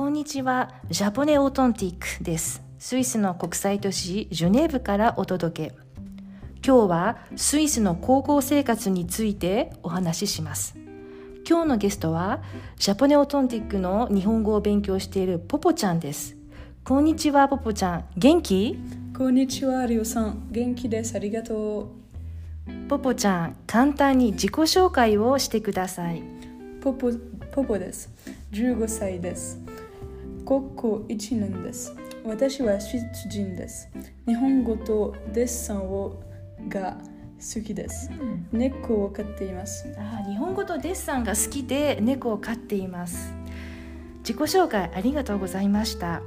こんにちは。ジャポネオートンティックです。スイスの国際都市ジュネーブからお届け。今日はスイスの高校生活についてお話しします。今日のゲストはジャポネオートンティックの日本語を勉強しているポポちゃんです。こんにちはポポちゃん。元気？こんにちは、リオさん。元気です。ありがとポポちゃん、簡単に自己紹介をしてください。う。ポポ、ポポです。15歳です。高校1年です。私はスイス人です。日本語とデッサンをが好きです。猫を飼っています。あー日本語とデッサンが好きで猫を飼っています自己紹介ありがとうございました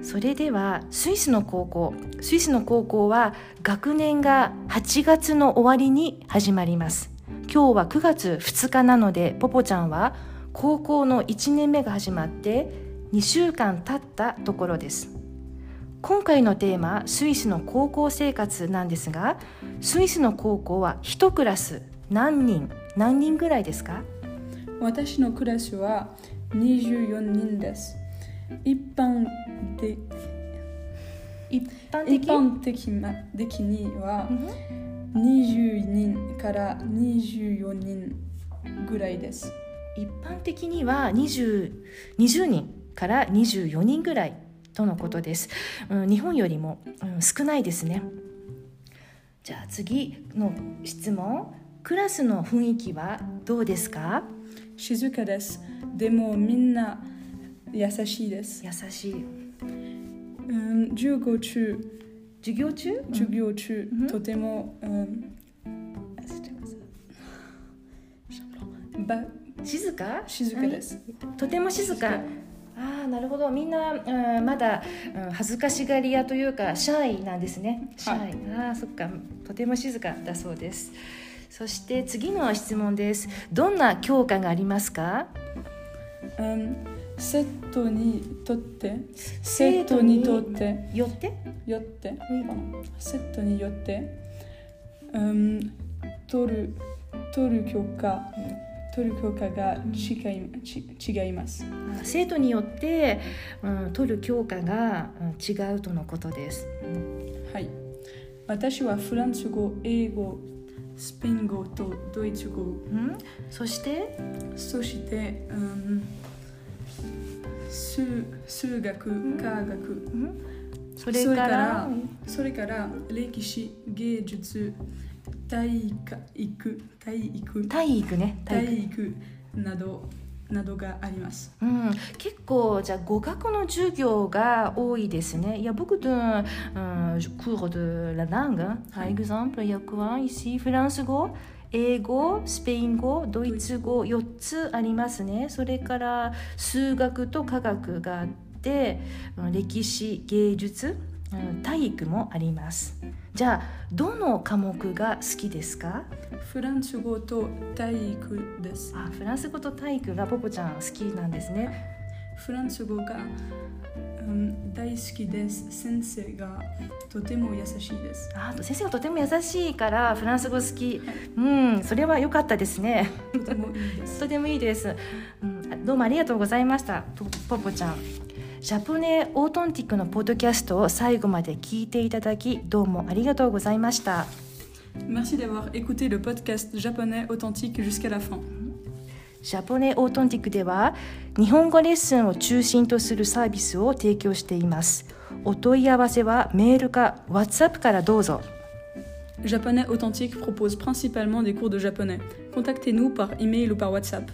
それではスイスの高校スイスの高校は学年が8月の終わりに始まります今日は9月2日なのでポポちゃんは高校の1年目が始まって2週間経ったところです。今回のテーマスイスの高校生活なんですがスイスの高校は1クラス何人何人ぐらいですか？私のクラスは24人です。一般で一般的？一般的な的にはうん。20人から24人ぐらいです。一般的には 20, 20人から24人ぐらいとのことです、うん、日本よりも、うん、少ないですね。じゃあ次の質問。クラスの雰囲気はどうですか？静かです。でもみんな優しいです。優しい。うん、授業中、授業中？授業中、うん。とても、うん、ば静か？静かです。とても静かああなるほど。みんな、うん、まだ、うん、恥ずかしがり屋というかシャイなんですね。シャイ、ああそっか。とても静かだそうです。そして次の質問です。どんな教科がありますか？うん、生徒にとって、生徒にとって、よって？よって、うん。生徒によって、うん、取る、取る教科、取る教科が違いち違います。あ生徒によって、うん、取る教科が、うん、違うとのことです、はい。私はフランス語、英語、スペイン語とドイツ語、うん、そして？そして、うん、数数学、科学、うん？そそれからそれから歴史、芸術、体育、体育、体育ね体育などなどがあります。うん、結構じゃあ語学の授業が多いですね。Il y a beaucoup de euh, cours de la langue. Par exemple, il y a quoi ici? フランス語、英語、スペイン語、ドイツ語4つありますね。それから数学と科学があって、うん歴史、芸術、うん体育もあります。じゃあどの科目が好きですか？フランス語と体育です。あ、フランス語と体育がポポちゃん好きなんですね。フランス語が、うん、大好きです。先生がとても優しいです。あ先生がとても優しいからフランス語好き、うんそれは良かったですねとてもいいです。とてもいいです、うん、どうもありがとうございましたポポポちゃんジャポネオートンティックのポッドキャストを最後まで聞いていただきどうもありがとうございました Merci d'avoir écouté le podcast japonais authentique jusqu'à la fin. ジャポネオートンティックでは日本語レッスンを中心とするサービスを提供していますお問い合わせはメールか WhatsApp からどうぞ Japonais authentique propose principalement des cours de japonais. Contactez-nous par email ou par WhatsApp.